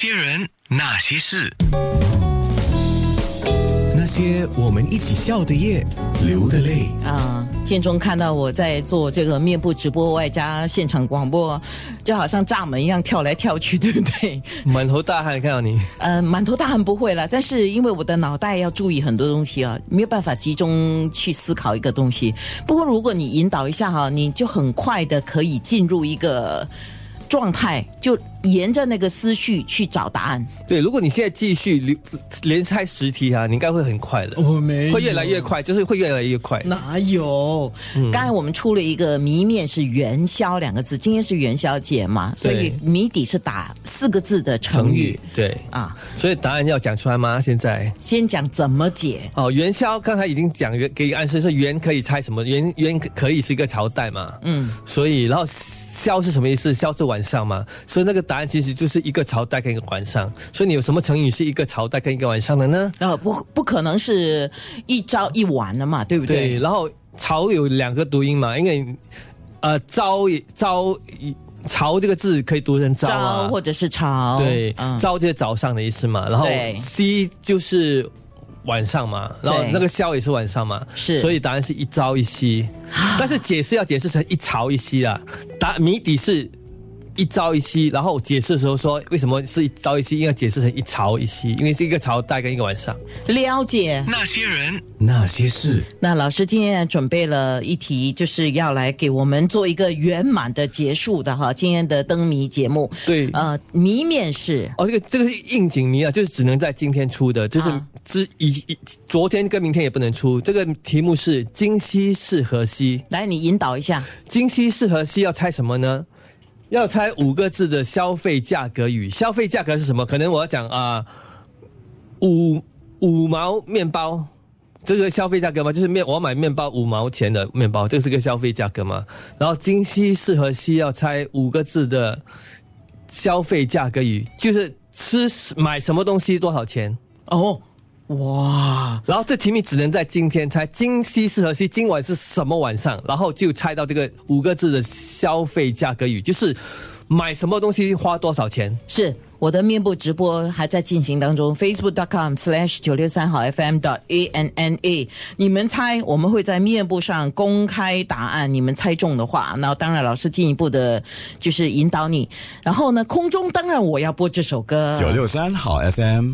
些人，那些事，那些我们一起笑的夜，流的泪。啊，建中看到我在做这个面部直播外加现场广播，就好像炸门一样跳来跳去，对不对？满头大汗看到你，呃，满头大汗不会了，但是因为我的脑袋要注意很多东西啊，没有办法集中去思考一个东西。不过如果你引导一下哈，你就很快的可以进入一个状态，就沿着那个思绪去找答案。对，如果你现在继续连连猜十题啊，你应该会很快的，我没会越来越快，就是会越来越快。哪有？刚才我们出了一个谜面是元宵两个字，今天是元宵节嘛，所以谜底是打四个字的成语对啊。所以答案要讲出来吗？现在先讲怎么解哦，元宵刚才已经讲给给暗示是元可以猜什么？元元可以是一个朝代嘛？嗯，所以然后。宵是什么意思？宵是晚上嘛，所以那个答案其实就是一个朝代跟一个晚上。所以你有什么成语是一个朝代跟一个晚上的呢？呃，不，不可能是一朝一晚的嘛，对不对？对。然后朝有两个读音嘛，因为呃朝朝朝这个字可以读成朝啊，或者是朝。对，朝就是早上的意思嘛。然后夕就是。晚上嘛，然后那个宵也是晚上嘛，是，所以答案是一朝一夕，但是解释要解释成一朝一夕啦。答谜底是。一朝一夕，然后解释的时候说为什么是一朝一夕，应该解释成一朝一夕，因为是一个朝代跟一个晚上。了解那些人那些事。那老师今天准备了一题，就是要来给我们做一个圆满的结束的哈。今天的灯谜节目，对，呃，谜面是哦，这个这个是应景谜啊，就是只能在今天出的，就是之以昨天跟明天也不能出。这个题目是今夕是何夕？来，你引导一下，今夕是何夕？要猜什么呢？要猜五个字的消费价格语，消费价格是什么？可能我要讲啊，五五毛面包，这个消费价格吗？就是面，我买面包五毛钱的面包，这是个消费价格吗？然后今夕适合西要猜五个字的消费价格语，就是吃买什么东西多少钱哦。哇！然后这题目只能在今天猜，今夕是何夕？今晚是什么晚上？然后就猜到这个五个字的消费价格语，就是买什么东西花多少钱？是我的面部直播还在进行当中，facebook.com/slash 九六三号 FM.dot.a.n.n.a。你们猜，我们会在面部上公开答案。你们猜中的话，那当然老师进一步的就是引导你。然后呢，空中当然我要播这首歌，九六三好 FM。